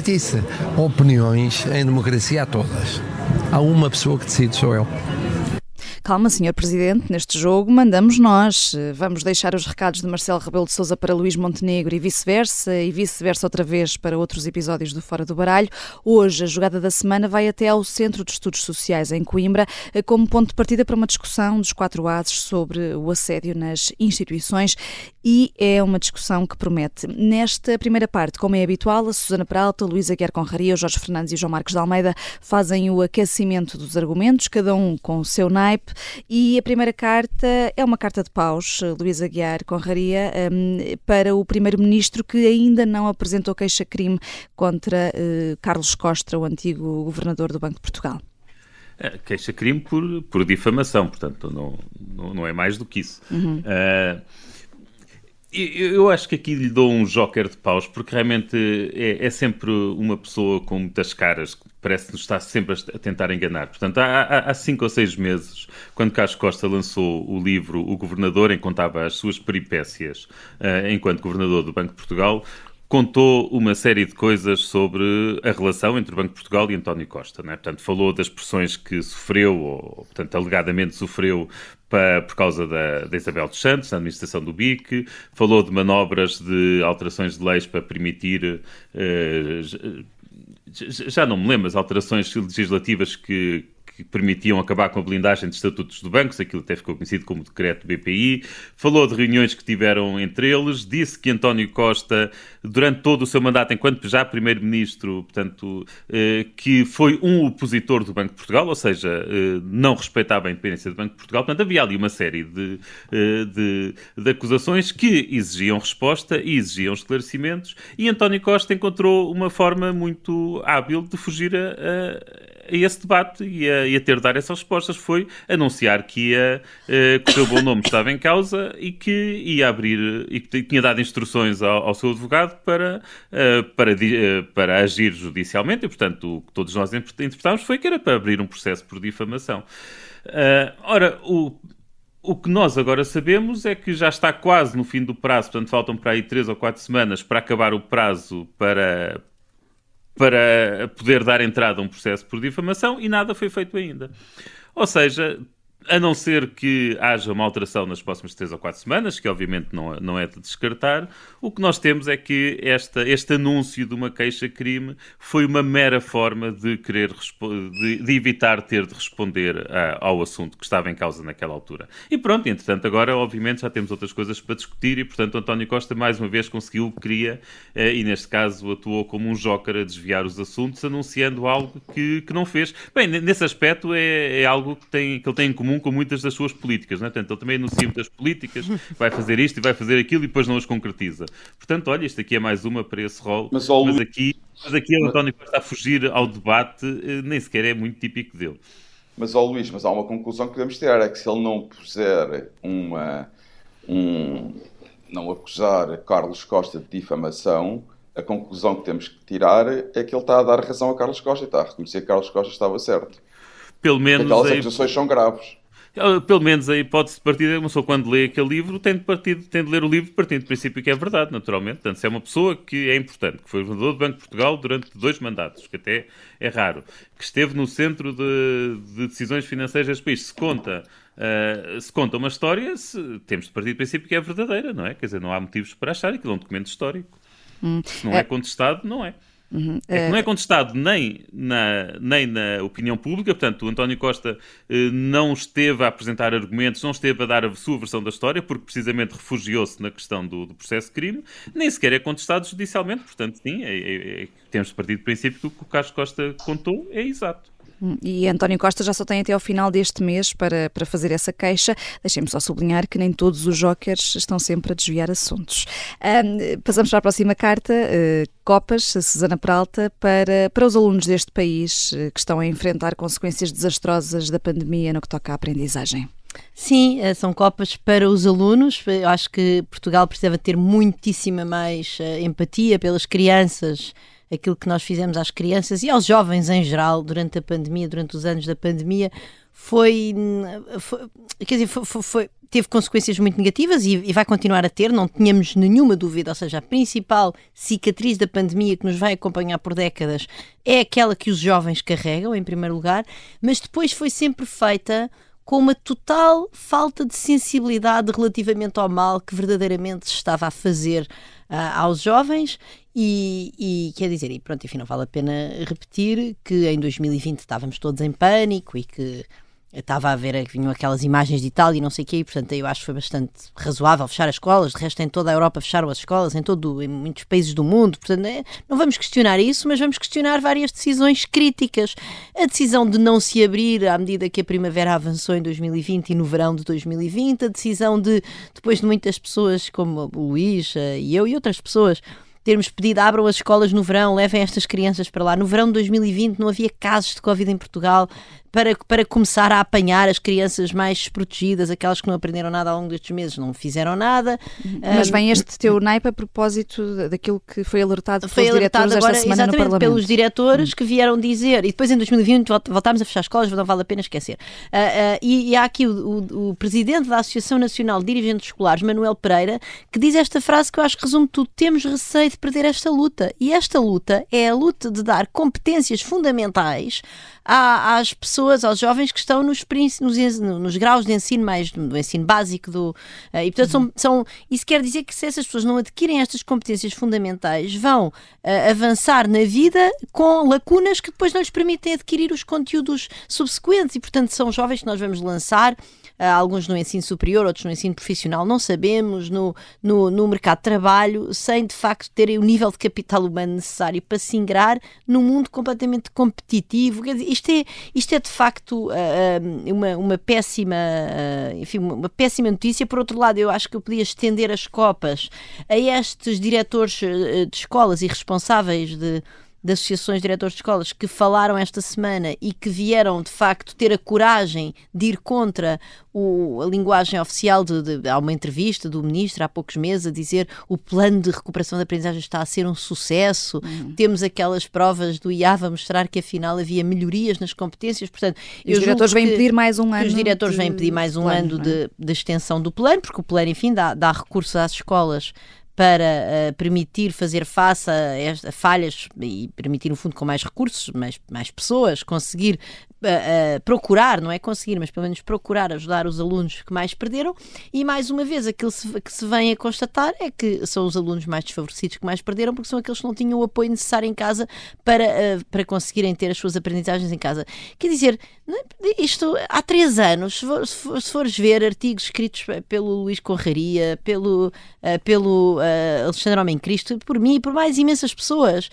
Disse, opiniões em democracia há todas. Há uma pessoa que decide, sou eu. Calma, senhor Presidente, neste jogo mandamos nós. Vamos deixar os recados de Marcelo Rebelo de Sousa para Luís Montenegro e vice-versa, e vice-versa outra vez para outros episódios do Fora do Baralho. Hoje, a jogada da semana vai até ao Centro de Estudos Sociais em Coimbra, como ponto de partida para uma discussão dos quatro ases sobre o assédio nas instituições e é uma discussão que promete. Nesta primeira parte, como é habitual, a Susana Peralta, Luísa Guerra Conraria, Jorge Fernandes e João Marcos de Almeida fazem o aquecimento dos argumentos, cada um com o seu naipe e a primeira carta é uma carta de paus, Luísa Guiar Conraria, um, para o Primeiro-Ministro que ainda não apresentou queixa-crime contra uh, Carlos Costa, o antigo governador do Banco de Portugal. É, queixa-crime por, por difamação, portanto, não, não, não, é mais do que isso. Uhum. Uh, eu acho que aqui lhe dou um joker de paus, porque realmente é, é sempre uma pessoa com muitas caras, parece-nos estar sempre a tentar enganar. Portanto, há, há, cinco ou seis meses, quando Carlos Costa lançou o livro O Governador, em que contava as suas peripécias uh, enquanto Governador do Banco de Portugal, contou uma série de coisas sobre a relação entre o Banco de Portugal e António Costa. Né? Portanto, falou das pressões que sofreu, ou, portanto, alegadamente sofreu por causa da, da, Isabel dos Santos, da administração do BIC, falou de manobras de alterações de leis para permitir. Uh, já não me lembro as alterações legislativas que, que permitiam acabar com a blindagem de estatutos de bancos, aquilo até ficou conhecido como decreto BPI, falou de reuniões que tiveram entre eles, disse que António Costa, durante todo o seu mandato, enquanto já primeiro-ministro, portanto, eh, que foi um opositor do Banco de Portugal, ou seja, eh, não respeitava a independência do Banco de Portugal, portanto, havia ali uma série de, eh, de, de acusações que exigiam resposta e exigiam esclarecimentos, e António Costa encontrou uma forma muito hábil de fugir a, a a esse debate e a, e a, ter de dar essas respostas. Foi anunciar que, ia, que o seu bom nome estava em causa e que ia abrir e que tinha dado instruções ao, ao seu advogado para, uh, para, uh, para agir judicialmente e, portanto, o que todos nós interpretámos foi que era para abrir um processo por difamação. ora, o, o que nós agora sabemos é que já está quase no fim do prazo, portanto faltam para aí três ou quatro semanas para acabar o prazo para, para poder dar entrada a um processo por difamação e nada foi feito ainda. Ou seja, a não ser que haja uma alteração nas próximas três ou quatro semanas, que obviamente não, não é de descartar, o que nós temos é que esta, este anúncio de uma queixa-crime foi uma mera forma de querer de, de evitar ter de responder a, ao assunto que estava em causa naquela altura. E pronto, entretanto, agora obviamente já temos outras coisas para discutir e, portanto, António Costa mais uma vez conseguiu o que queria eh, e, neste caso, atuou como um joker a desviar os assuntos, anunciando algo que, que não fez. Bem, nesse aspecto é, é algo que, tem, que ele tem em comum comum com muitas das suas políticas, não é? Portanto, ele também anuncia muitas políticas, vai fazer isto e vai fazer aquilo e depois não as concretiza. Portanto, olha, isto aqui é mais uma para esse rol, mas, mas aqui, mas aqui o António está a fugir ao debate, eh, nem sequer é muito típico dele. Mas, ó Luís, mas há uma conclusão que podemos tirar, é que se ele não puser uma... Um, não acusar Carlos Costa de difamação, a conclusão que temos que tirar é que ele está a dar razão a Carlos Costa e está a reconhecer que Carlos Costa estava certo. Pelo menos. Aquelas acusações são graves. Pelo menos a hipótese de partida, uma pessoa quando lê aquele livro tem de, partir, tem de ler o livro partindo do princípio que é verdade, naturalmente. Portanto, se é uma pessoa que é importante, que foi governador do Banco de Portugal durante dois mandatos, que até é raro, que esteve no centro de, de decisões financeiras deste país, se conta, uh, se conta uma história, se, temos de partir do princípio que é verdadeira, não é? Quer dizer, não há motivos para achar que é um documento histórico. Hum. Se não é, é contestado, não é. Uhum. É que não é contestado nem na, nem na opinião pública, portanto, o António Costa eh, não esteve a apresentar argumentos, não esteve a dar a sua versão da história, porque precisamente refugiou-se na questão do, do, processo de crime, nem sequer é contestado judicialmente, portanto, sim, é, é, é, temos de partir do princípio que o que o Carlos Costa contou é exato. E António Costa já só tem até ao final deste mês para, para fazer essa queixa. Deixem-me só sublinhar que nem todos os jokers estão sempre a desviar assuntos. Um, passamos para a próxima carta. Uh, Copas, Susana Peralta, para, para os alunos deste país uh, que estão a enfrentar consequências desastrosas da pandemia no que toca à aprendizagem. Sim, eh, são copas para os alunos. Eu acho que Portugal precisava ter muitíssima mais empatia pelas crianças aquilo que nós fizemos às crianças e aos jovens em geral durante a pandemia, durante os anos da pandemia, foi, foi quer dizer, foi, foi, teve consequências muito negativas e, e, vai continuar a ter, não tínhamos nenhuma dúvida, ou seja, a principal cicatriz da pandemia que nos vai acompanhar por décadas é aquela que os jovens carregam, em primeiro lugar, mas depois foi sempre feita com uma total falta de sensibilidade relativamente ao mal que verdadeiramente se estava a fazer uh, aos jovens e, e, quer dizer, e pronto, enfim, não vale a pena repetir que em 2020 estávamos todos em pânico e que estava a ver, vinham aquelas imagens de Itália e não sei o quê, e portanto eu acho que foi bastante razoável fechar as escolas, de resto em toda a Europa fecharam as escolas, em, todo, em muitos países do mundo, portanto é, não vamos questionar isso, mas vamos questionar várias decisões críticas. A decisão de não se abrir à medida que a primavera avançou em 2020 e no verão de 2020, a decisão de, depois de muitas pessoas como o Luís eh, e eu e outras pessoas termos pedido abram as escolas no verão, levem estas crianças para lá. No verão de 2020 não havia casos de Covid em Portugal para, para começar a apanhar as crianças mais desprotegidas, aquelas que não aprenderam nada ao longo destes meses, não fizeram nada. Mas vem este teu naipe a propósito daquilo que foi alertado foi pelos alertado diretores agora, esta semana exatamente, no Parlamento. pelos diretores hum. que vieram dizer, e depois em 2020 voltámos a fechar escolas, não vale a pena esquecer. Uh, uh, e, e, há aqui o, o, o, presidente da Associação Nacional de Dirigentes Escolares, Manuel Pereira, que diz esta frase que eu acho que resume tudo: temos receio de perder esta luta. E esta luta é a luta de dar competências fundamentais às pessoas, aos jovens que estão nos, nos, nos graus de ensino mais do ensino básico do, uh, e portanto são, são, isso quer dizer que se essas pessoas não adquirem estas competências fundamentais vão uh, avançar na vida com lacunas que depois não lhes permitem adquirir os conteúdos subsequentes e portanto são jovens que nós vamos lançar alguns no ensino superior, outros no ensino profissional, não sabemos, no, no, no mercado de trabalho, sem de facto terem o nível de capital humano necessário para se ingrar num mundo completamente competitivo. Quer dizer, isto, é, isto é de facto uh, uma, uma péssima, enfim, uma péssima notícia. Por outro lado, eu acho que eu podia estender as copas a estes diretores de escolas e responsáveis de de associações de diretores de escolas que falaram esta semana e que vieram de facto ter a coragem de ir contra o, a linguagem oficial de, de, há uma entrevista do ministro há poucos meses a dizer o plano de recuperação da aprendizagem está a ser um sucesso uhum. temos aquelas provas do IAVA a mostrar que afinal havia melhorias nas competências portanto os diretores vêm pedir mais um ano os diretores vêm pedir mais um plano, ano é? de, de, extensão do plano porque o plano enfim dá, dá recursos às escolas para uh, permitir fazer face a, a, falhas e permitir, no fundo, com mais recursos, mais, mais pessoas, conseguir uh, procurar, não é conseguir, mas pelo menos procurar ajudar os alunos que mais perderam. E mais uma vez, aquilo que se vem a constatar é que são os alunos mais desfavorecidos que mais perderam, porque são aqueles que não tinham o apoio necessário em casa para, uh, para conseguirem ter as suas aprendizagens em casa. Quer dizer, é? isto há três anos, se, for, se fores ver artigos escritos pelo Luís Conraria, pelo, uh, pelo uh, Alexandre Homem Cristo, por mim e por mais imensas pessoas,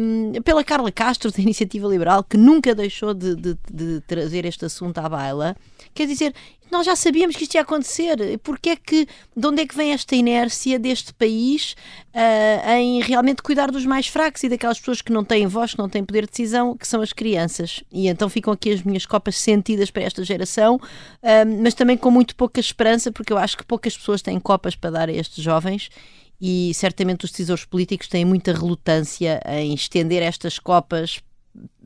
um, pela Carla Castro da Iniciativa Liberal, que nunca deixou de, de de trazer este assunto à baila. Quer dizer, nós já sabíamos que isto ia acontecer. Porque é que, de onde é que vem esta inércia deste país uh, em realmente cuidar dos mais fracos e daquelas pessoas que não têm voz, que não têm poder de decisão, que são as crianças? E então ficam aqui as minhas copas sentidas para esta geração, uh, mas também com muito pouca esperança, porque eu acho que poucas pessoas têm copas para dar a estes jovens e certamente os decisores políticos têm muita relutância em estender estas copas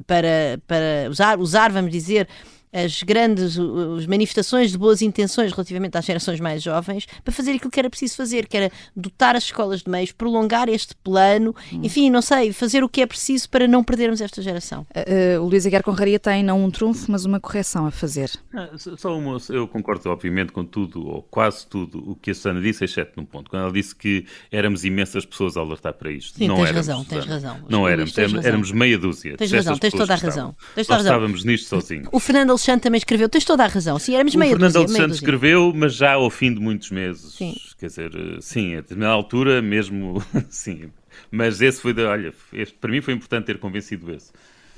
para, para usar, usar, vamos dizer, as grandes as manifestações de boas intenções relativamente às gerações mais jovens para fazer aquilo que era preciso fazer, que era dotar as escolas de meios, prolongar este plano, hum. enfim, não sei, fazer o que é preciso para não perdermos esta geração. Uh, uh, o Luís Aguiar Conraria tem não um trunfo, mas uma correção a fazer. Ah, só uma, eu concordo obviamente com tudo, ou quase tudo, o que a Susana disse, exceto num ponto. Quando ela disse que éramos imensas pessoas a alertar para isto. Sim, não tens éramos, razão, tens razão. Não éramos, éramos, éramos meia dúzia. Tens razão, tens toda a razão. Tens toda a razão. estávamos nisto sozinhos. O Fernando Alexandre também escreveu, tens toda a razão. Sim, éramos meia O Fernando dúzia, Alexandre escreveu, mas já ao fim de muitos meses. Sim. Quer dizer, eh, sim, a determinada altura mesmo, sim. Mas esse foi, de, olha, este, para mim foi importante ter convencido esse.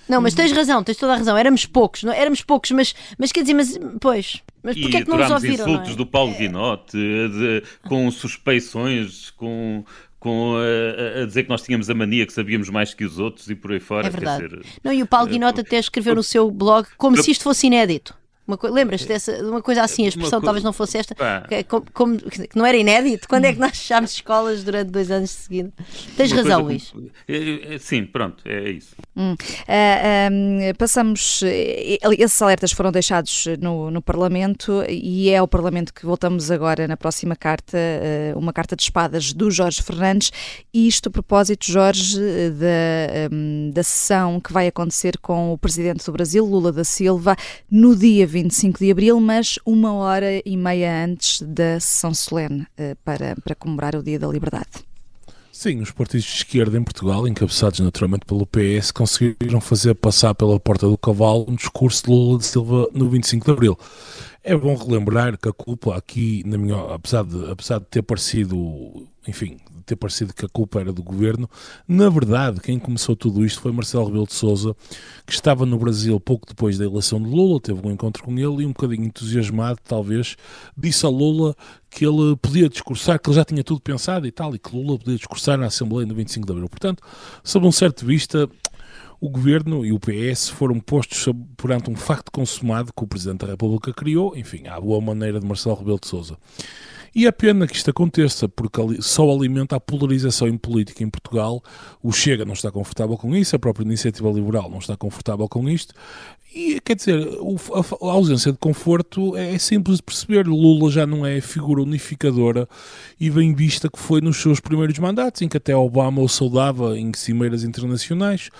Não, mas tens razão, tens toda a razão. Éramos poucos, não? éramos poucos, mas, mas quer dizer, mas pois. Mas porquê é que não nos ouviram? insultos é? do Paulo Guinote, de, com suspeições, com, com a, a, dizer que nós tínhamos a mania que sabíamos mais que os outros e por aí fora. É verdade. Dizer, não, e o Paulo Guinote até escreveu no seu blog como se isto fosse inédito. Lembras-te dessa uma coisa assim, a expressão talvez não fosse esta, que, é como, como, que, não era inédito? Quando é que nós fechámos escolas durante dois anos de seguida? Tens uma razão, Luís. Sim, pronto, é isso. Hum. Uh, um, passamos. Esses alertas foram deixados no, no Parlamento e é ao Parlamento que voltamos agora na próxima carta, uh, uma carta de espadas do Jorge Fernandes. Isto a propósito, Jorge, da, um, da sessão que vai acontecer com o Presidente do Brasil, Lula da Silva, no dia 25 de abril, mas uma hora e meia antes da sessão solene uh, para, para comemorar o Dia da Liberdade. Sim, os partidos de esquerda em Portugal, encabeçados naturalmente pelo PS, conseguiram fazer passar pela porta do cavalo um discurso de Lula de Silva no 25 de abril. É bom relembrar que a culpa aqui, na minha, apesar, de, apesar de ter parecido, enfim, ter parecido que a culpa era do governo. Na verdade, quem começou tudo isto foi Marcelo Rebelo de Sousa, que estava no Brasil pouco depois da eleição de Lula, teve um encontro com ele e um bocadinho entusiasmado, talvez, disse a Lula que ele podia discursar, que ele já tinha tudo pensado e tal, e que Lula podia discursar na Assembleia no 25 de Abril. Portanto, sob um certo vista, o Governo e o PS foram postos perante um facto consumado que o Presidente da República criou, enfim, à boa maneira de Marcelo Rebelo de Sousa. E é pena que isto aconteça, porque só alimenta a polarização em política em Portugal. O Chega não está confortável com isso, a própria Iniciativa Liberal não está confortável com isto, e quer dizer, a, ausência de conforto é, é, simples de perceber. Lula já não é figura unificadora e bem vista que foi nos seus primeiros mandatos, em que até Obama o saudava em cimeiras internacionais.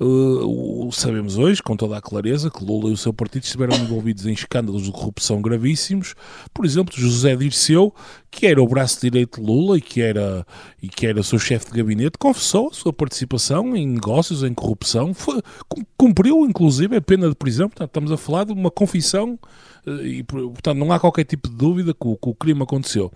Uh, sabemos hoje, com toda a clareza, que Lula e o seu partido estiveram envolvidos em escândalos de corrupção gravíssimos. Por exemplo, José Dirceu, que era o braço direito de Lula e que era, e que era o seu chefe de gabinete, confessou a sua participação em negócios, em corrupção, foi, cumpriu inclusive a pena de prisão, portanto estamos a falar de uma confissão eh, e portanto não há qualquer tipo de dúvida que o, que o crime aconteceu.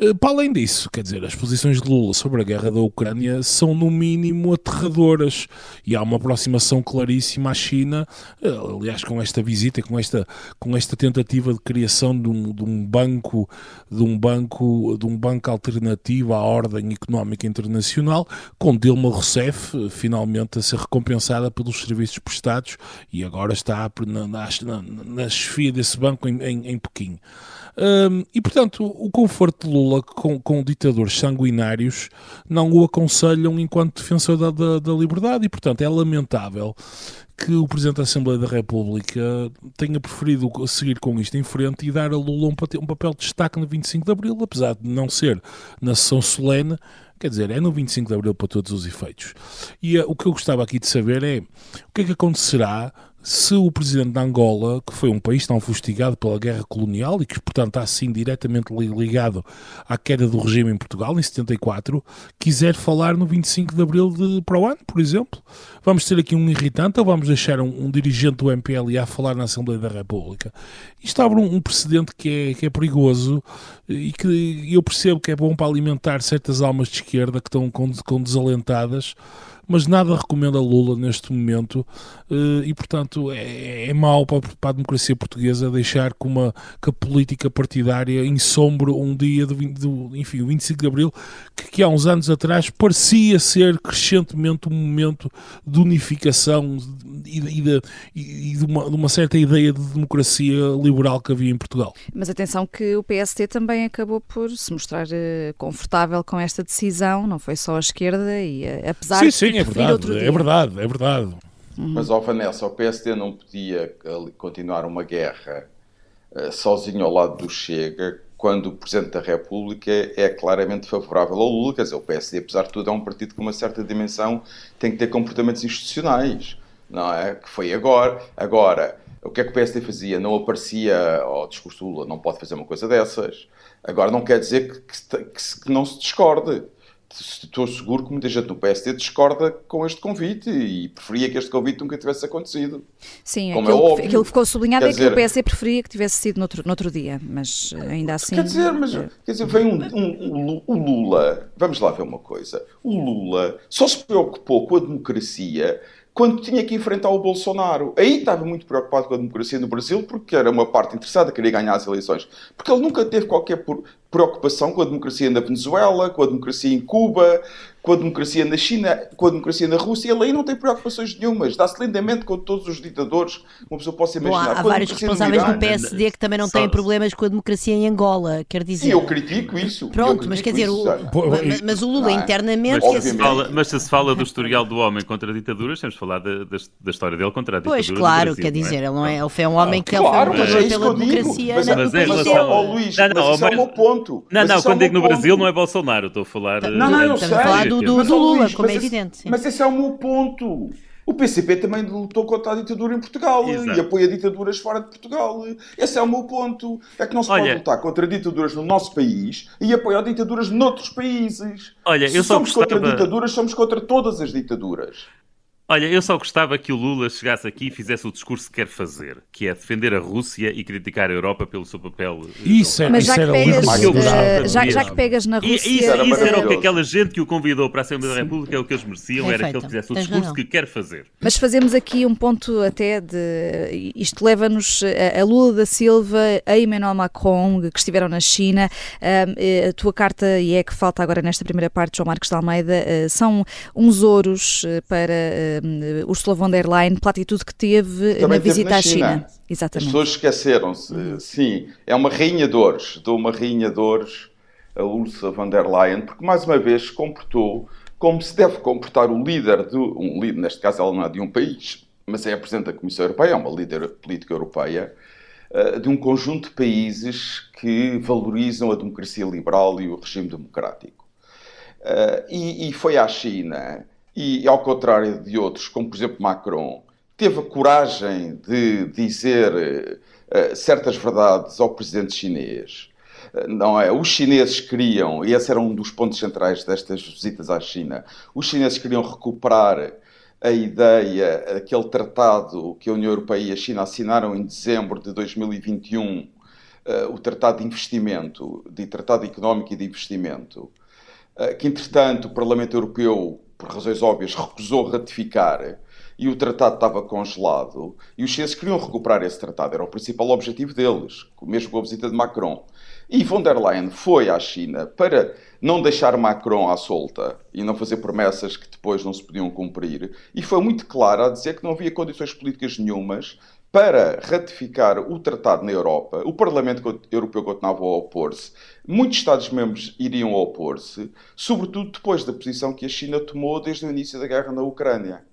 Eh, para além disso, quer dizer, as posições de Lula sobre a guerra da Ucrânia são no mínimo aterradoras e há uma aproximação claríssima à China, eh, aliás, com esta visita, com esta, com esta tentativa de criação de um, de um banco, de um banco, de um banco alternativo à ordem económica internacional, com Dilma Rousseff eh, finalmente a ser recompensada pelos serviços prestados e agora está na, na, na chefia desse banco em, em, em Pequim. Um, e, portanto, o conforto de Lula com, com ditadores sanguinários não o aconselham enquanto defensor da, da, da liberdade e, portanto, é lamentável que o Presidente da Assembleia da República tenha preferido seguir com isto em frente e dar a Lula um, papel de destaque no 25 de Abril, apesar de não ser na sessão solene, quer dizer, é no 25 de Abril para todos os efeitos. E uh, o que eu gostava aqui de saber é o que é que acontecerá se o presidente de Angola, que foi um país tão fustigado pela guerra colonial e que, portanto, está assim diretamente ligado à queda do regime em Portugal, em 74, quiser falar no 25 de abril de, para o ano, por exemplo, vamos ter aqui um irritante ou vamos deixar um, um dirigente do MPLA falar na Assembleia da República? Isto abre um, um precedente que é, que é perigoso e que eu percebo que é bom para alimentar certas almas de esquerda que estão com, com desalentadas mas nada recomenda Lula neste momento eh, e, portanto, é, é mau para, para, a democracia portuguesa deixar que, uma, que a política partidária ensombre um dia, do, do, enfim, o 25 de Abril, que, que há uns anos atrás parecia ser crescentemente um momento de unificação e, e, de, e de, uma, de uma certa ideia de democracia liberal que havia em Portugal. Mas atenção que o PST também acabou por se mostrar eh, confortável com esta decisão, não foi só a esquerda, e eh, apesar sim, sim, é verdade, é verdade, é verdade. Uhum. Mas, ó Vanessa, o PSD não podia continuar uma guerra uh, sozinho ao lado do Chega quando o Presidente da República é claramente favorável ao Lula. Quer dizer, o PSD, apesar de tudo, é um partido com uma certa dimensão, tem que ter comportamentos institucionais, não é? Que foi agora. Agora, o que é que o PSD fazia? Não aparecia ao discurso do Lula, não pode fazer uma coisa dessas. Agora, não quer dizer que, que, que, que não se discorde estou seguro que muita gente do PSD discorda com este convite e preferia que este convite nunca tivesse acontecido. Sim, como aquilo, é óbvio. aquilo que ficou sublinhado quer é dizer, que o PSD preferia que tivesse sido noutro, noutro dia, mas eh, ainda assim. Quer dizer, mas eh, quer dizer, vem um, um, um, o Lula, vamos lá ver uma coisa. O Lula só se preocupou com a democracia quando tinha que enfrentar o Bolsonaro. Aí estava muito preocupado com a democracia no Brasil, porque era uma parte interessada, queria ganhar as eleições. Porque ele nunca teve qualquer preocupação com a democracia na Venezuela, com a democracia em Cuba, com a democracia na China, com a democracia na Rússia. Ele aí não tem preocupações nenhumas. Dá-se lindamente com todos os ditadores, uma pessoa possa imaginar. Bom, há, vários responsáveis do PSD que também não têm problemas com a democracia em Angola, quer dizer. E eu critico isso. Pronto, critico mas quer dizer, isso, o, mas, mas, o Lula internamente. Mas se, fala, mas se se fala do historial do homem contra ditaduras, temos de falar da, da, da história dele contra a ditadura. Pois, claro, Brasil, quer dizer, é? ele não é, ele foi um homem que claro, ele foi um pela democracia. Mas, na, mas, em mas, relação- ó, Luís, Não, mas não, isso é o mas- meu ponto. Não, Mas não, é quando digo meu no Brasil ponto. não é Bolsonaro, estou a falar. Não, eh, Não, não, eu Estamos a sei. falar do- do- do Lula, Luís, como é mas esse- evidente, sim. Mas esse é o meu ponto. O PCP também lutou contra a ditadura em Portugal Exato. e apoia ditaduras fora de Portugal. Esse é o meu ponto. É que não se Olha- pode lutar contra ditaduras no nosso país e apoiar ditaduras noutros países. Olha, Se eu só somos contra gostava- ditaduras, somos contra todas as ditaduras. Olha, eu só gostava que o Lula chegasse aqui e fizesse o discurso que quer fazer, que é defender a Rússia e criticar a Europa pelo seu papel. eh, Isso é, Mas isso já que, era pegas, eh, de já, já que pegas na E Rússia. isso, era isso era o que aquela gente que o convidou para a Assembleia da República é o que eles mereciam, Bem era que ele fizesse o discurso que quer fazer. Mas fazemos aqui um ponto até de. Isto leva-nos a a Lula da Silva, a Emmanuel Macron, que estiveram na China. Eh, A tua carta, e é que falta agora nesta primeira parte, João Marcos de Almeida, eh, são uns ouros eh, para eh, Ursula von der Leyen pela atitude que teve Também na teve visita na à China. China. As Exatamente. pessoas esqueceram-se. Sim, é uma rainha de ouros. Dou uma rainha de ouros a Ursula von der Leyen, porque mais uma vez se comportou como se deve comportar o líder de um líder, neste caso ela não é de um país, mas é a Presidente da Comissão Europeia, é uma líder política europeia, eh, de um conjunto de países que valorizam a democracia liberal e o regime democrático. Uh, e, e foi à China, e ao contrário de outros, como por exemplo Macron, teve a coragem de dizer uh, certas verdades ao presidente chinês. Uh, Não é? Os chineses queriam, e esse era um dos pontos centrais destas visitas à China, os chineses queriam recuperar a ideia, aquele tratado que a União Europeia e a China assinaram em dezembro de 2021, uh, o Tratado de Investimento, de Tratado Económico e de Investimento, que entretanto o Parlamento Europeu, por razões óbvias, recusou ratificar e o tratado estava congelado e os chineses queriam recuperar esse tratado, era o principal objetivo deles, mesmo com a visita de Macron. E von der Leyen foi à China para não deixar Macron à solta e não fazer promessas que depois não se podiam cumprir, e foi muito clara a dizer que não havia condições políticas nenhumas para ratificar o tratado na Europa. O Parlamento Europeu continuava a opor-se, muitos Estados-membros iriam opor-se, sobretudo depois da posição que a China tomou desde o início da guerra na Ucrânia.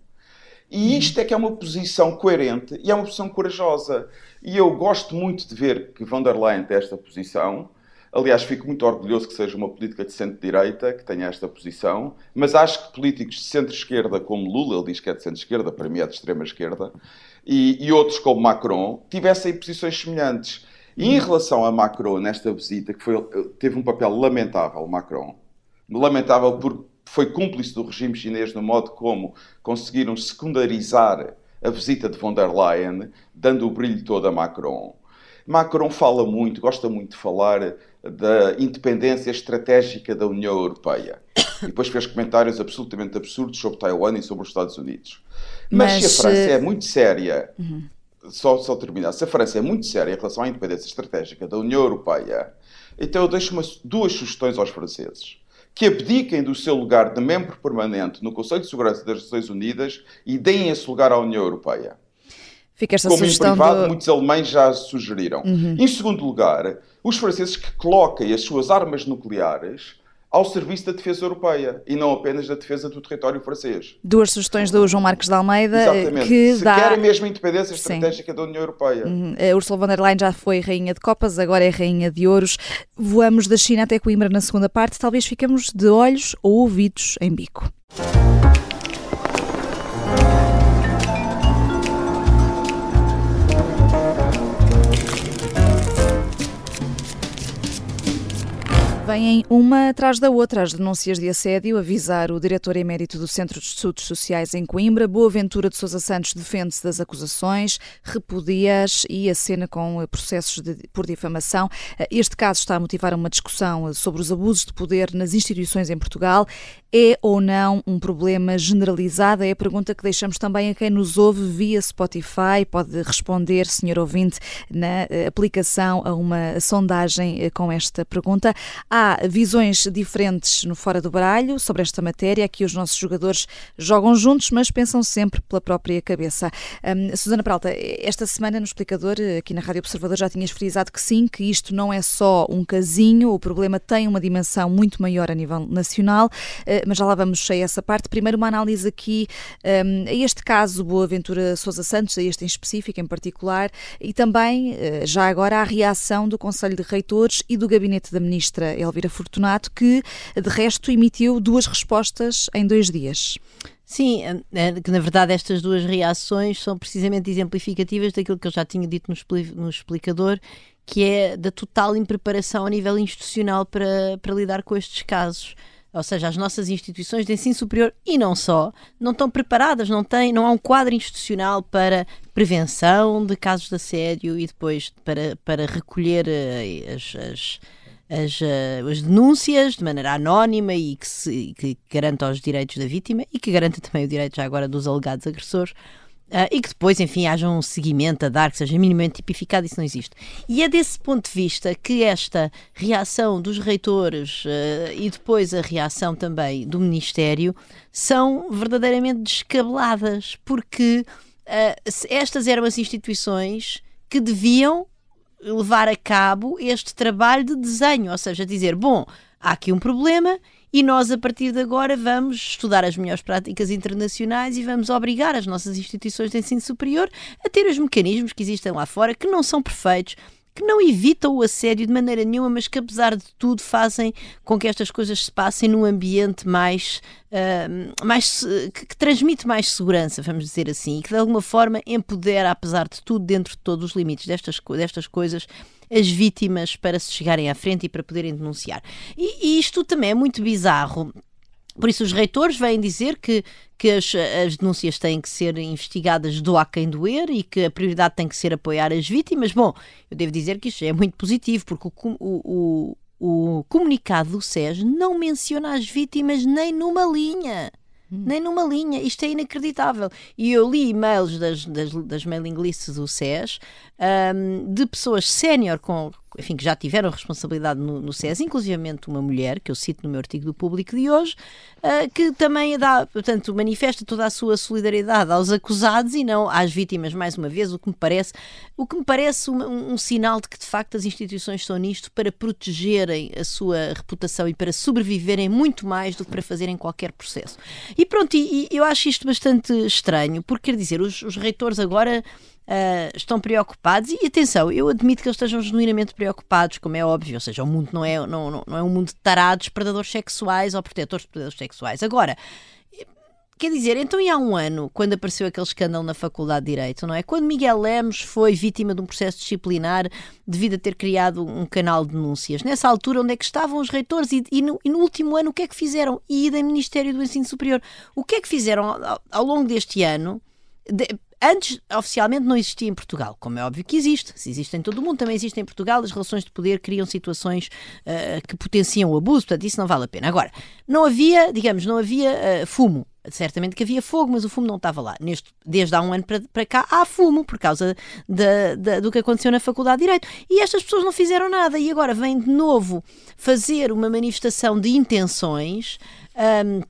E isto é que é uma posição coerente e é uma posição corajosa. E eu gosto muito de ver que von der Leyen tem esta posição. Aliás, fico muito orgulhoso que seja uma política de centro-direita que tenha esta posição, mas acho que políticos de centro-esquerda como Lula, ele diz que é de centro-esquerda, para mim é de extrema-esquerda, e, e outros como Macron, tivessem posições semelhantes. E em relação a Macron, nesta visita, que foi, teve um papel lamentável, Macron, lamentável porque foi cúmplice do regime chinês no modo como conseguiram secundarizar a visita de von der Leyen, dando o brilho todo a Macron. Macron fala muito, gosta muito de falar da independência estratégica da União Europeia. E depois fez comentários absolutamente absurdos sobre Taiwan e sobre os Estados Unidos. Mas, Mas, se a França eh, é muito séria, só, só terminar, se a França é muito séria em relação à independência estratégica da União Europeia, então eu deixo umas, duas sugestões aos franceses. Que abdiquem do seu lugar de membro permanente no Conselho de Segurança das Nações Unidas e deem esse lugar à União Europeia. Fica esta Como em sugestão privado, do... muitos alemães já sugeriram. Em segundo lugar, os franceses que coloquem as suas armas nucleares ao serviço da defesa europeia e não apenas da defesa do território francês. duas sugestões do João Marcos de Almeida Exatamente. que Se dá. querem mesmo a independência Sim. estratégica da União Europeia. A Ursula von der Leyen já foi rainha de copas, agora é rainha de ouros. Voamos da China até Coimbra na segunda parte. Talvez fiquemos de olhos ou ouvidos em bico. Vêm uma atrás da outra as denúncias de assédio, avisar o diretor emérito do Centro de Estudos Sociais em Coimbra, Boaventura de Sousa Santos defende-se das acusações, repudia-as e acena com processos de, por difamação. Este caso está a motivar uma discussão sobre os abusos de poder nas instituições em Portugal. É ou não um problema generalizado? É a pergunta que deixamos também a quem nos ouve via Spotify. Pode responder, senhor ouvinte, na eh, aplicação a uma sondagem eh, com esta pergunta. Há visões diferentes no Fora do Baralho sobre esta matéria. Aqui os nossos jogadores jogam juntos, mas pensam sempre pela própria cabeça. Um, Susana Peralta, esta semana no explicador, eh, aqui na Rádio Observador, já tinhas frisado que sim, que isto não é só um casinho, o problema tem uma dimensão muito maior a nível nacional mas já lá vamos a essa parte. Primeiro, uma análise aqui um, a este caso Boaventura Sousa Santos, a este em específico, em particular, e também, uh, já agora, a reação do Conselho de Reitores e do gabinete da Ministra Elvira Fortunato, que, de resto, emitiu duas respostas em dois dias. Sim, é, que na verdade estas duas reações são precisamente exemplificativas daquilo que eu já tinha dito no, explicador, que é da total impreparação a nível institucional para, para lidar com estes casos ou seja, as nossas instituições de ensino superior e não só, não estão preparadas, não, têm, não há um quadro institucional para prevenção de casos de assédio e depois para, para recolher uh, as, as, as, uh, as, denúncias de maneira anónima e que, se, que garanta os direitos da vítima e que garanta também o direito já agora dos alegados agressores. Uh, e que depois, enfim, haja um seguimento a dar que seja minimamente tipificado, isso não existe. E é desse ponto de vista que esta reação dos reitores uh, e depois a reação também do Ministério são verdadeiramente descabeladas, porque uh, estas eram as instituições que deviam levar a cabo este trabalho de desenho, ou seja, dizer, bom, há aqui um problema e nós, a partir de agora, vamos estudar as melhores práticas internacionais e vamos obrigar as nossas instituições de ensino superior a ter os mecanismos que existem lá fora, que não são perfeitos, que não evitam o assédio de maneira nenhuma, mas que apesar de tudo fazem com que estas coisas se passem num ambiente mais, uh, mais que, que, transmite mais segurança, vamos dizer assim, e que de alguma forma empodera, apesar de tudo, dentro de todos os limites destas, destas coisas, as vítimas para se chegarem à frente e para poderem denunciar. E, e isto também é muito bizarro. Por isso, os reitores vêm dizer que, que as, as, denúncias têm que ser investigadas do a quem doer e que a prioridade tem que ser apoiar as vítimas. Bom, eu devo dizer que isto é muito positivo, porque o, o, o, o comunicado do SES não menciona as vítimas nem numa linha. Hum. Nem numa linha, isto é inacreditável. E eu li e-mails das, das, das mailing lists do SES um, de pessoas sénior com, enfim, que já tiveram responsabilidade no, no SES, inclusivamente uma mulher, que eu cito no meu artigo do público de hoje, uh, que também dá, portanto, manifesta toda a sua solidariedade aos acusados e não às vítimas, mais uma vez, o que me parece, o que me parece um, um sinal de que, de facto, as instituições estão nisto para protegerem a sua reputação e para sobreviverem muito mais do que para fazerem qualquer processo. E pronto, e, e eu acho isto bastante estranho, porque, quer dizer, os, os reitores agora Uh, estão preocupados e atenção, eu admito que eles estejam genuinamente preocupados, como é óbvio, ou seja, o mundo não é, não, não, não é um mundo de tarados, predadores sexuais ou protetores de predadores sexuais. Agora, Quer dizer, então e há um ano, quando apareceu aquele escândalo na Faculdade de Direito, não é? Quando Miguel Lemos foi vítima de um processo disciplinar devido a ter criado um canal de denúncias. Nessa altura, onde é que estavam os reitores? E, e, no, e no, último ano, o que é que fizeram? E do Ministério do Ensino Superior. O que é que fizeram ao, ao longo deste ano? De, antes oficialmente não existia em Portugal, como é óbvio que existe, se existe em todo o mundo, também existe em Portugal, as relações de poder criam situações uh, que potenciam o abuso, portanto isso não vale a pena. Agora, não havia, digamos, não havia uh, fumo, certamente que havia fogo, mas o fumo não estava lá. Neste, desde há um ano para, cá há fumo por causa do que aconteceu na Faculdade de Direito. E estas pessoas não fizeram nada e agora vêm de novo fazer uma manifestação de intenções. Um,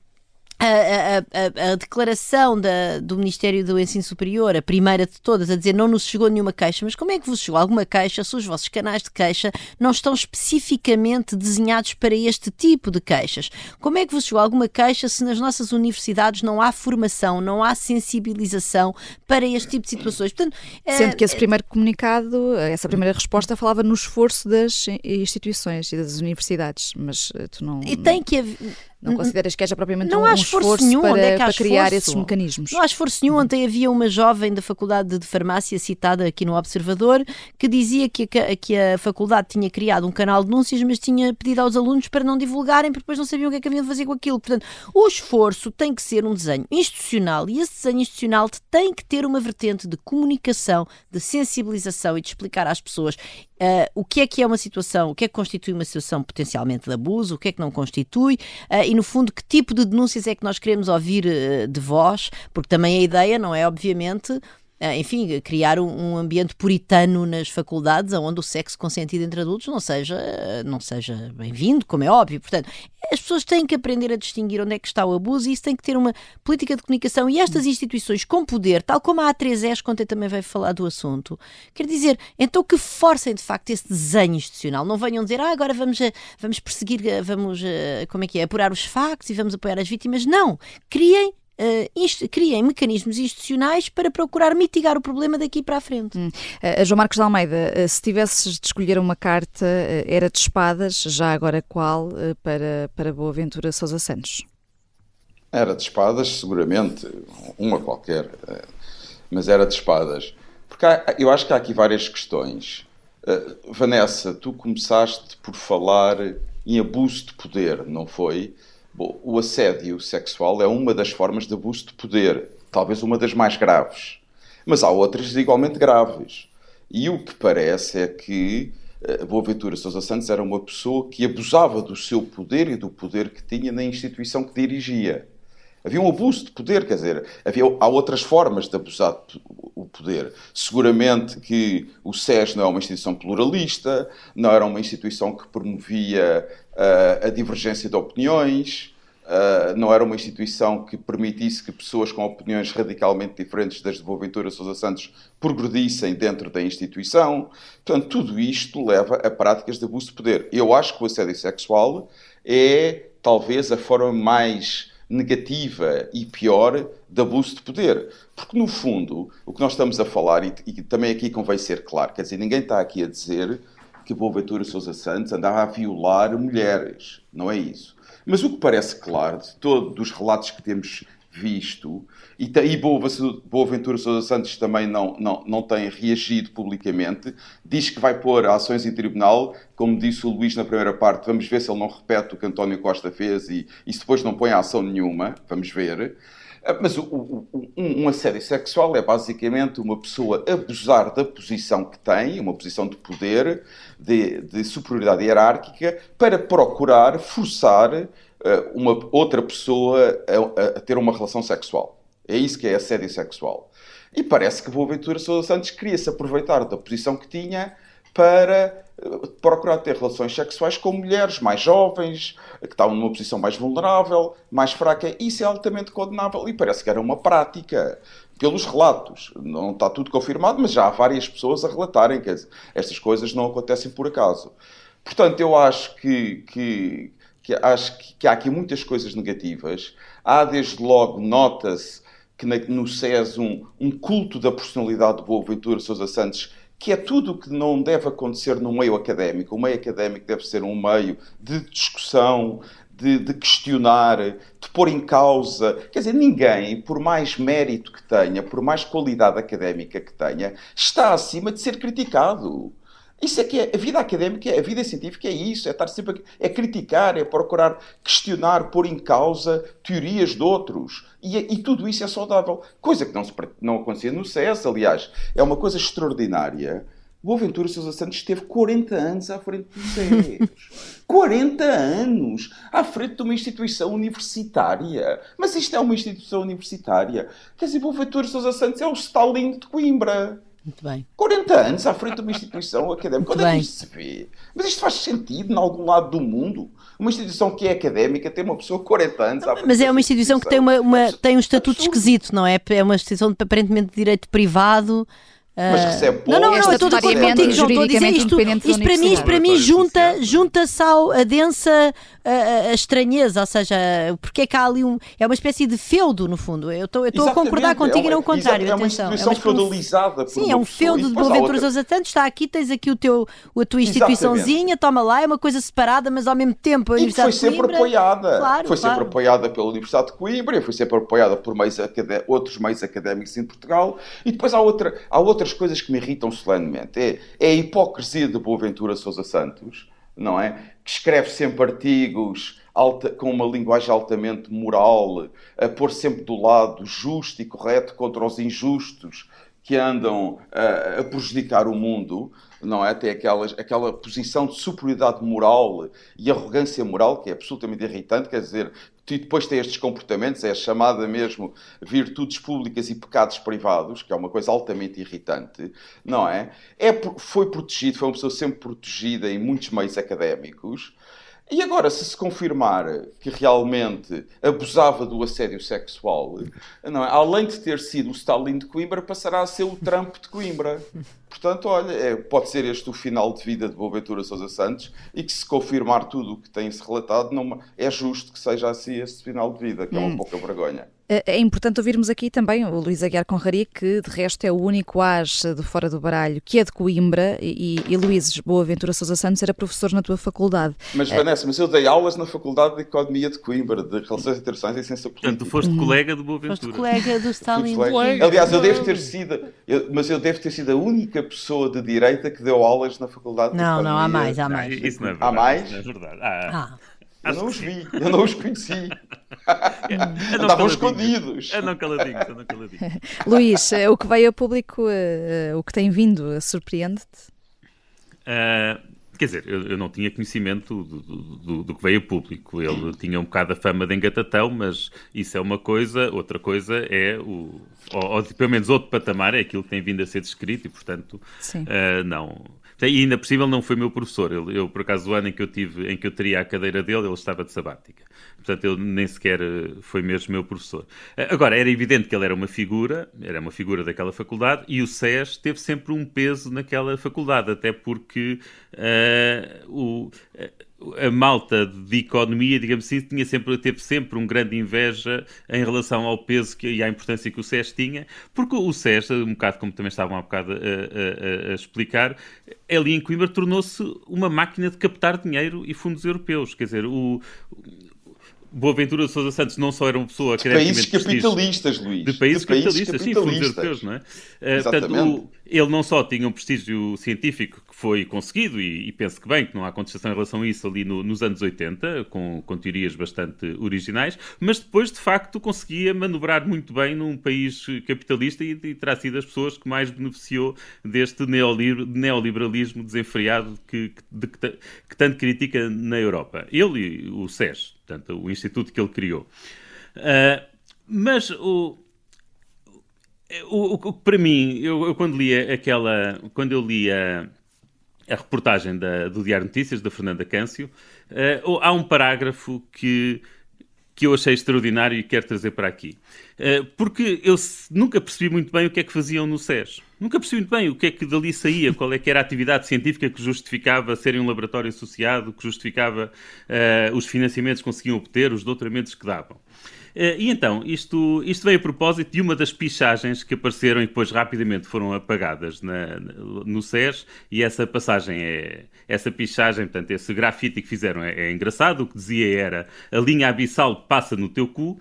a, a, a, a, declaração da, do Ministério do Ensino Superior, a primeira de todas, a dizer não nos chegou nenhuma queixa, mas como é que vos chegou alguma queixa se os vossos canais de queixa não estão especificamente desenhados para este tipo de queixas? Como é que vos chegou alguma queixa se nas nossas universidades não há formação, não há sensibilização para este tipo de situações? Portanto, Sendo é, que esse primeiro comunicado, essa primeira resposta falava no esforço das instituições e das universidades, mas eh, tu não... E tem que haver Não consideras que haja propriamente não um, há esforço, esforço nenhum, para, é para criar esses mecanismos? Não há esforço nenhum. Ontem havia uma jovem da Faculdade de Farmácia citada aqui no Observador que dizia que a, que a faculdade tinha criado um canal de denúncias, mas tinha pedido aos alunos para não divulgarem porque depois não sabiam o que é que haviam de fazer com aquilo. Portanto, o esforço tem que ser um desenho institucional e esse desenho institucional tem que ter uma vertente de comunicação, de sensibilização e de explicar às pessoas Uh, o que é que é uma situação, o que é que constitui uma situação potencialmente de abuso, o que é que não constitui? Uh, e, no fundo, que tipo de denúncias é que nós queremos ouvir uh, de vós, porque também a ideia não é, obviamente, enfim, criar um ambiente puritano nas faculdades onde o sexo consentido entre adultos não seja, não seja bem-vindo, como é óbvio. Portanto, as pessoas têm que aprender a distinguir onde é que está o abuso e isso tem que ter uma política de comunicação. E estas instituições com poder, tal como a A3S, quando também vai falar do assunto, quer dizer, então que forcem de facto esse desenho institucional. Não venham dizer, ah, agora vamos, vamos perseguir, vamos, como é que é, apurar os factos e vamos apoiar as vítimas. Não. Criem uh, criem mecanismos institucionais para procurar mitigar o problema daqui para a frente. Hum. Uh, João Marcos de Almeida, uh, se tivesses de escolher uma carta, era de espadas, já agora qual, para, para Boaventura Sousa Santos? Era de espadas, seguramente, uma qualquer, mas era de espadas. Porque há, eu acho que há aqui várias questões. Vanessa, tu começaste por falar em abuso de poder, não foi? Bom, o assédio sexual é uma das formas de abuso de poder, talvez uma das mais graves. Mas há outras igualmente graves. E o que parece é que uh, Boaventura Sousa Santos era uma pessoa que abusava do seu poder e do poder que tinha na instituição que dirigia. Havia um abuso de poder, quer dizer, havia, há outras formas de abusar o poder. Seguramente que o SES não é uma instituição pluralista, não era uma instituição que promovia uh, a divergência de opiniões, uh, não era uma instituição que permitisse que pessoas com opiniões radicalmente diferentes das de Boaventura Sousa Santos progredissem dentro da instituição. Portanto, tudo isto leva a práticas de abuso de poder. Eu acho que o assédio sexual é talvez a forma mais negativa e pior de abuso de poder. Porque, no fundo, o que nós estamos a falar, e, e também aqui convém ser claro, quer dizer, ninguém está aqui a dizer que Boaventura Sousa Santos andava a violar mulheres. Não é isso. Mas o que parece claro de todos os relatos que temos visto, e, e Boaventura Sousa Santos também não, não, não tem reagido publicamente, diz que vai pôr ações em tribunal, como disse o Luís na primeira parte, vamos ver se ele não repete o que António Costa fez e, e se depois não põe ação nenhuma, vamos ver. Ah, mas o, o, um, um assédio sexual é basicamente uma pessoa abusar da posição que tem, uma posição de poder, de, de superioridade hierárquica, para procurar forçar uma outra pessoa a, a, ter uma relação sexual. É isso que é assédio sexual. E parece que Boaventura Sousa Santos queria se aproveitar da posição que tinha para eh, procurar ter relações sexuais com mulheres mais jovens, que estavam numa posição mais vulnerável, mais fraca. Isso é altamente condenável e parece que era uma prática. Pelos relatos, não está tudo confirmado, mas já há várias pessoas a relatarem que estas coisas não acontecem por acaso. Portanto, eu acho que, que, que acho que, que, há aqui muitas coisas negativas. Há, desde logo, nota-se que no SES um, um culto da personalidade de Boaventura Sousa Santos que é tudo o que não deve acontecer no meio académico. O meio académico deve ser um meio de discussão, de, de, questionar, de pôr em causa. Quer dizer, ninguém, por mais mérito que tenha, por mais qualidade académica que tenha, está acima de ser criticado. Isso é que é a vida académica, a vida científica é isso, é estar sempre a, é criticar, é procurar questionar, pôr em causa teorias de outros. E, e tudo isso é saudável. Coisa que não, se, não acontecia no CS, aliás. É uma coisa extraordinária. Boaventura Sousa Santos esteve 40 anos à frente do SES. 40 anos à frente de uma instituição universitária. Mas isto é uma instituição universitária. Quer dizer, Boaventura Sousa Santos é o Stalin de Coimbra. Muito bem. 40 anos à frente de uma instituição académica. Muito Onde bem. é que isto se vê? Mas isto faz sentido em algum lado do mundo? Uma instituição que é académica tem uma pessoa 40 anos à frente Mas é uma instituição que tem, uma, uma tem um estatuto esquisito, não é? É uma instituição aparentemente de direito privado. Mas recebe pouco. Não, não, não, eu estou de acordo contigo, João. Estou a dizer isto. Isto para mim, isto para mim junta, junta-se a densa a, a, estranheza, ou seja, porque é que há ali um. É uma espécie de feudo, no fundo. Eu estou, a concordar contigo é e não o contrário. É uma instituição é uma feudalizada. Sim, é um feudo de Boaventura Sousa Santos. Está aqui, tens aqui o teu, a tua instituiçãozinha, toma lá, é uma coisa separada, mas ao mesmo tempo a Universidade foi sempre apoiada. Claro, foi sempre apoiada pela Universidade de Coimbra, foi sempre apoiada por outros meios académicos em Portugal. E depois há, outra, há outras coisas que me irritam solenemente. É, é a hipocrisia de Boaventura Sousa Santos, não é? Que escreve sempre artigos alta, com uma linguagem altamente moral, a pôr sempre do lado justo e correto contra os injustos que andam a, a prejudicar o mundo, não é? Tem aquelas, aquela posição de superioridade moral e arrogância moral que é absolutamente irritante, quer dizer, e depois tem estes comportamentos, é chamada mesmo virtudes públicas e pecados privados, que é uma coisa altamente irritante, não é? é foi protegido, foi uma pessoa sempre protegida em muitos meios académicos, e agora, se se confirmar que realmente abusava do assédio sexual, não é? além de ter sido o Stalin de Coimbra, passará a ser o Trump de Coimbra. Portanto, olha, é, pode ser este o final de vida de Boaventura Sousa Santos e que se confirmar tudo o que tem-se relatado, não, é justo que seja assim esse final de vida, que é uma hum. pouca vergonha. É, é importante ouvirmos aqui também o Luís Aguiar Conraria, que de resto é o único as de fora do baralho, que é de Coimbra, e, e Luís Boaventura Sousa Santos era professor na tua faculdade. Mas é. Vanessa, mas eu dei aulas na Faculdade de Economia de Coimbra, de Relações Internacionais e Ciência Política. Portanto, tu foste hum. colega de Boaventura. Foste colega do Stalin. Aliás, eu devo ter sido, eu, mas eu devo ter sido a única pessoa de direita que deu aulas na Faculdade de não, Economia. Não, há mais, há mais. Não, isso não é verdade. Há mais? Não é verdade. Ah. ah. Eu não os vi, eu não os conheci. Estavam escondidos. É não caladinhos, é não caladinhos. Luís, eh, o que veio a público, uh, o que tem vindo, surpreende-te? Uh, quer dizer, eu, eu, não tinha conhecimento do, do, do, que veio a público. Ele tinha um bocado a fama de engatatão, mas isso é uma coisa, outra coisa é o. Ou, ou pelo menos outro patamar é aquilo que tem vindo a ser descrito e, portanto, uh, não e ainda possível não foi meu professor. Eu, eu, por acaso, o ano em que eu tive, em que eu teria a cadeira dele, ele estava de sabática. Portanto, ele nem sequer eh, foi mesmo meu professor. Eh, agora, era evidente que ele era uma figura, era uma figura daquela faculdade, e o SES teve sempre um peso naquela faculdade, até porque uh, o, a malta de economia, digamos assim, tinha sempre, teve sempre um grande inveja em relação ao peso que, e à importância que o SES tinha, porque o SES, um bocado como também estavam há bocado a, a, a explicar, ali em Coimbra tornou-se uma máquina de captar dinheiro e fundos europeus. Quer dizer, o, Boaventura de Sousa Santos não só era uma pessoa de países capitalistas, Luís. De países, de países capitalistas, capitalistas, sim, fundos europeus, não é? Uh, portanto, o, ele não só tinha um prestígio científico foi conseguido, e, e penso que bem, que não há contestação em relação a isso ali no, nos anos 80, com, com teorias bastante originais, mas depois, de facto, conseguia manobrar muito bem num país capitalista e, e terá sido as pessoas que mais beneficiou deste neoliberalismo desenfreado que, que, que tanto critica na Europa. Ele e o SES, portanto, o instituto que ele criou. Uh, mas o o, o, para mim, eu, eu, quando li aquela, quando eu li a, a reportagem da, do Diário Notícias da Fernanda Câncio, uh, há um parágrafo que que eu achei extraordinário e quero trazer para aqui. Uh, porque eu nunca percebi muito bem o que é que faziam no SES. Nunca percebi muito bem o que é que dali saía, qual é que era a atividade científica que justificava serem um laboratório associado, que justificava uh, os financiamentos que conseguiam obter, os doutoramentos que davam. Eh, e então, isto, isto veio a propósito de uma das pichagens que apareceram e depois rapidamente foram apagadas na, no SES, e essa passagem é. Essa pichagem, portanto, esse grafite que fizeram é, é engraçado. O que dizia era a linha abissal passa no teu cu.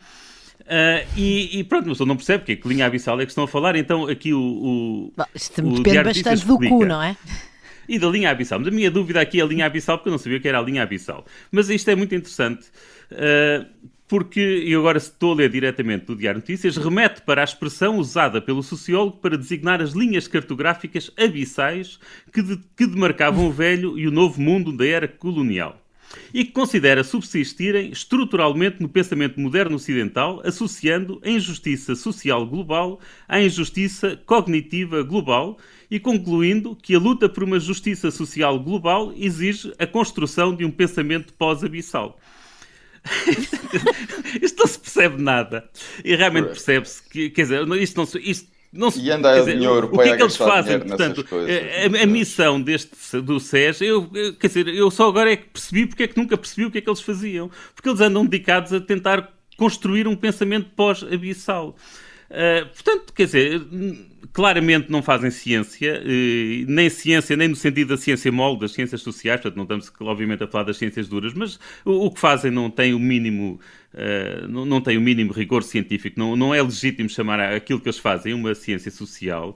Uh, e, e, pronto, mas não percebe que, é que linha abissal é que estão a falar, então aqui o. o Bom, isto o depende bastante do cu, não é? E da linha abissal. Mas a minha dúvida aqui é a linha abissal, porque eu não sabia o que era a linha abissal. Mas isto é muito interessante, uh, porque, e agora estou a ler diretamente do Diário Notícias, remete para a expressão usada pelo sociólogo para designar as linhas cartográficas abissais que, de, que demarcavam o velho e o novo mundo da era colonial e que considera subsistirem estruturalmente no pensamento moderno ocidental, associando a injustiça social global à injustiça cognitiva global e concluindo que a luta por uma justiça social global exige a construção de um pensamento pós-abissal. Isto não se percebe nada. E realmente percebe-se que, quer dizer, isto não, isto não se, e anda a União Europeia o que é que eles fazem? Portanto, a, a, missão deste, do SES, eu, quer dizer, eu só agora é que percebi porque é que nunca percebi o que é que eles faziam. Porque eles andam dedicados a tentar construir um pensamento pós-abissal. Uh, portanto, quer dizer, claramente não fazem ciência, uh, nem ciência, nem no sentido da ciência molde, das ciências sociais, portanto, não estamos, obviamente, a falar das ciências duras, mas o, que fazem não tem o mínimo Uh, não, tem o mínimo rigor científico, não, não é legítimo chamar aquilo que eles fazem uma ciência social.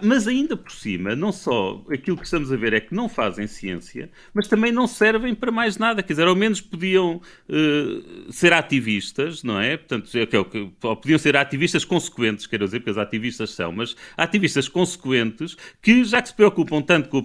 Mas ainda por cima, não só aquilo que estamos a ver é que não fazem ciência, mas também não servem para mais nada. Quer dizer, ao menos podiam uh, ser ativistas, não é? Portanto, é, é, ou podiam ser ativistas consequentes, quero dizer, porque os ativistas são, mas ativistas consequentes que, já que se preocupam tanto com,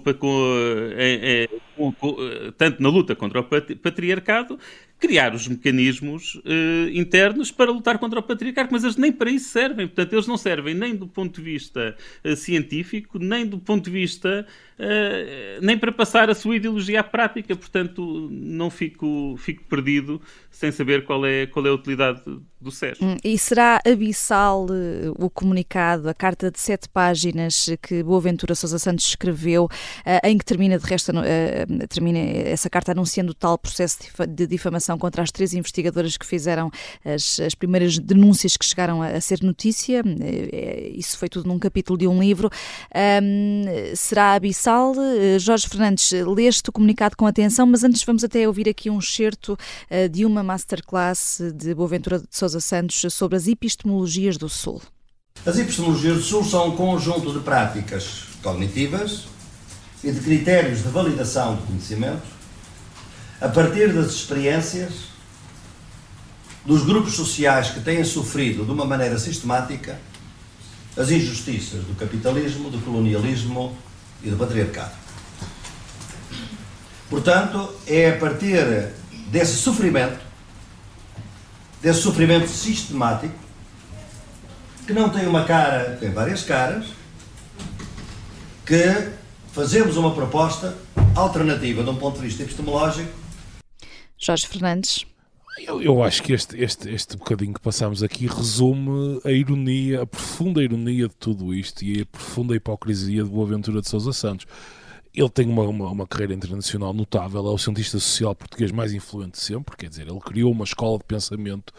é, com, com tanto na luta contra o patriarcado, criar os mecanismos uh, internos para lutar contra o patriarcado, mas eles nem para isso servem. Portanto, eles não servem nem do ponto de vista uh, científico, nem do ponto de vista uh, nem para passar a sua ideologia à prática. Portanto, não fico, fico perdido sem saber qual é, qual é a utilidade do SES. Hum, e será abissal o comunicado, a carta de sete páginas que Boaventura Sousa Santos escreveu, em que termina, de resto, termina essa carta anunciando o tal processo de difamação contra as três investigadoras que fizeram as, as primeiras denúncias que chegaram a, a ser notícia. Isso foi tudo num capítulo de um livro. Um, será abissal eh, Jorge Fernandes, leste o comunicado com atenção, mas antes vamos até ouvir aqui um excerto eh, de uma masterclass de Boaventura de Sousa Santos sobre as epistemologias do Sul. As epistemologias do Sul são um conjunto de práticas cognitivas e de critérios de validação do conhecimento a partir das experiências dos grupos sociais que têm sofrido de uma maneira sistemática as injustiças do capitalismo, do colonialismo e do patriarcado. Portanto, é a partir desse sofrimento, desse sofrimento sistemático, que não tem uma cara, tem várias caras, que fazemos uma proposta alternativa de um ponto de vista epistemológico. Jorge Fernandes. Eu, eu, acho que este, este, este bocadinho que passamos aqui resume a ironia, a profunda ironia de tudo isto e a profunda hipocrisia de Boaventura de Sousa Santos. Ele tem uma, uma, uma, carreira internacional notável, é o cientista social português mais influente sempre, quer dizer, ele criou uma escola de pensamento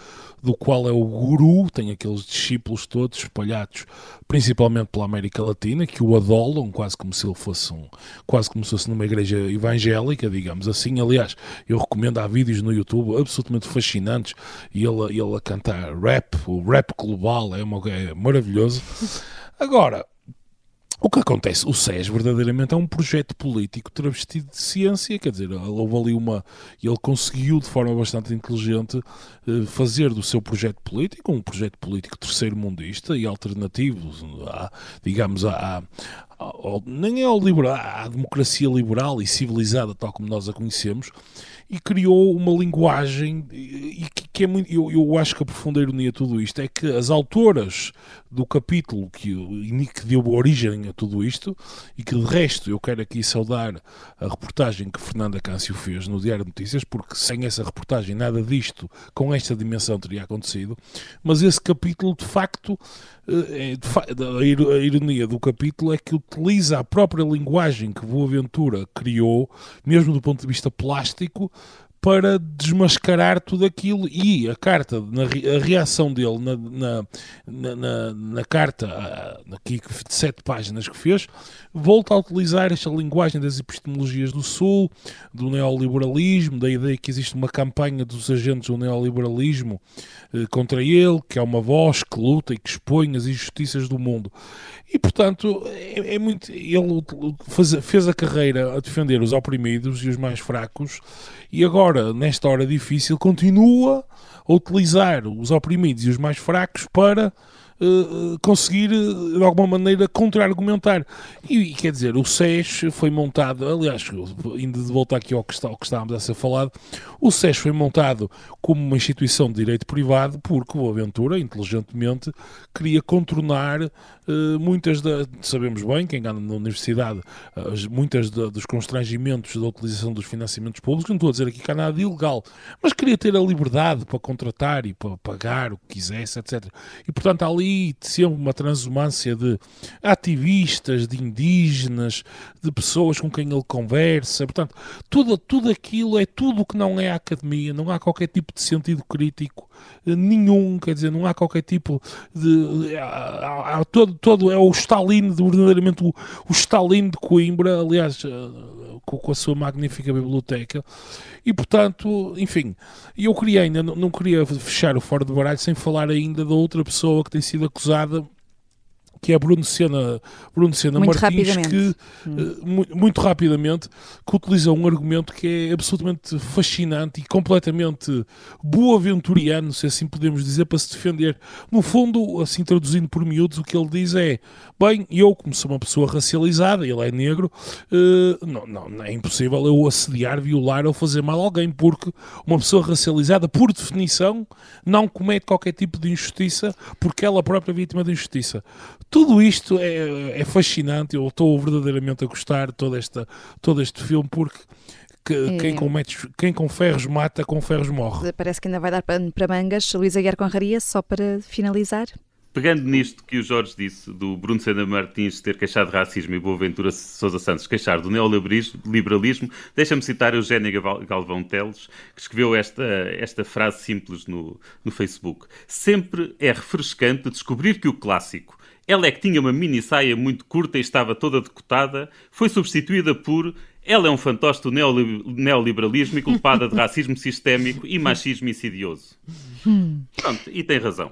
do qual é o guru, tem aqueles discípulos todos espalhados, principalmente pela América Latina, que o adolam, quase como se ele fosse um, quase como se fosse numa igreja evangélica, digamos assim. Aliás, eu recomendo, há vídeos no YouTube absolutamente fascinantes, e ele, ele a cantar rap, o rap global, é, uma, é maravilhoso. Agora, o que acontece? O SES verdadeiramente é um projeto político travestido de ciência, quer dizer, houve ali uma. Ele conseguiu de forma bastante inteligente eh, fazer do seu projeto político um projeto político terceiro-mundista e alternativo, digamos, à, nem é ao liberal, à democracia liberal e civilizada, tal como nós a conhecemos, e criou uma linguagem e que, que é muito. Eu, eu, acho que a profunda ironia de tudo isto é que as autoras do capítulo que, que deu origem a tudo isto, e que de resto eu quero aqui saudar a reportagem que Fernanda Câncio fez no Diário de Notícias, porque sem essa reportagem nada disto com esta dimensão teria acontecido, mas esse capítulo de facto eh, é, a ironia do capítulo é que utiliza a própria linguagem que Boaventura criou, mesmo do ponto de vista plástico, para desmascarar tudo aquilo e a carta, a reação dele na, na, na, na carta aqui de sete páginas que fez, volta a utilizar esta linguagem das epistemologias do Sul, do neoliberalismo, da ideia que existe uma campanha dos agentes do neoliberalismo eh, contra ele, que é uma voz que luta e que expõe as injustiças do mundo. E, portanto, é, é muito. Ele fez, fez a carreira a defender os oprimidos e os mais fracos, e agora, nesta hora difícil, continua a utilizar os oprimidos e os mais fracos para uh, conseguir, uh, de alguma maneira, contra-argumentar. E, e, quer dizer, o SES foi montado, aliás, indo de volta aqui ao que, está, ao que estávamos a ser falado, o SES foi montado como uma instituição de direito privado porque o Aventura, inteligentemente, queria contornar uh, muitas da. Sabemos bem, quem anda na universidade, uh, muitas da, dos constrangimentos da utilização dos financiamentos públicos. Não estou a dizer aqui que há nada de ilegal, mas queria ter a liberdade para contratar e para pagar o que quisesse, etc. E portanto, ali aí sempre uma transumância de ativistas, de indígenas, de pessoas com quem ele conversa. Portanto, tudo, tudo aquilo é tudo que não é academia, não há qualquer tipo de sentido crítico eh, nenhum, quer dizer, não há qualquer tipo de. Há, há todo, todo é o Stalin, verdadeiramente o, o Stalin de Coimbra, aliás, eh, com, com, a sua magnífica biblioteca, e portanto, enfim, eu queria ainda, não, não queria fechar o Fora do Baralho sem falar ainda da outra pessoa que tem sido acusada que é Bruno Sena, Bruno Sena muito Martins, que hum. uh, muito rapidamente que utiliza um argumento que é absolutamente fascinante e completamente boaventuriano, se assim podemos dizer, para se defender. No fundo, assim traduzindo por miúdos, o que ele diz é: bem, eu, como sou uma pessoa racializada, ele é negro, uh, não, não, é impossível eu assediar, violar ou fazer mal a alguém, porque uma pessoa racializada, por definição, não comete qualquer tipo de injustiça porque ela própria é vítima de injustiça tudo isto é, é fascinante. Eu estou verdadeiramente a gostar de todo, esta, todo este filme porque que, é. quem, com metros, quem com ferros mata, com ferros morre. Parece que ainda vai dar para, para mangas. Luísa Guerra Conraria, só para finalizar. Pegando nisto que o Jorge disse, do Bruno Sena Martins ter queixado de racismo e Boaventura Sousa Santos queixar do neoliberalismo, deixa-me citar Eugénia Galvão Teles, que escreveu esta, esta frase simples no, no Facebook. Sempre é refrescante descobrir que o clássico ela é que tinha uma mini saia muito curta e estava toda decotada, foi substituída por ela é um fantoche do neoliberalismo e culpada de racismo sistémico e machismo insidioso. Hum. Pronto, e tem razão.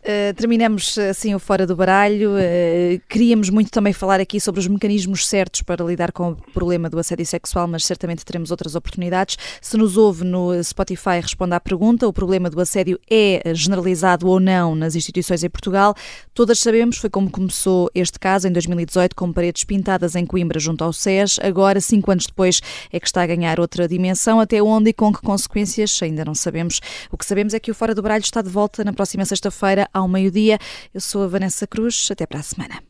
Uh, terminamos assim o Fora do Baralho. Uh, queríamos muito também falar aqui sobre os mecanismos certos para lidar com o problema do assédio sexual, mas certamente teremos outras oportunidades. Se nos ouve no Spotify, responda à pergunta: o problema do assédio é generalizado ou não nas instituições em Portugal? Todas sabemos, foi como começou este caso em 2018, com paredes pintadas em Coimbra junto ao SES. Agora, cinco anos depois, é que está a ganhar outra dimensão. Até onde e com que consequências ainda não sabemos. O que sabemos é que o Fora do Baralho está de volta na próxima sexta-feira ao meio-dia. Eu sou a Vanessa Cruz, até para a semana.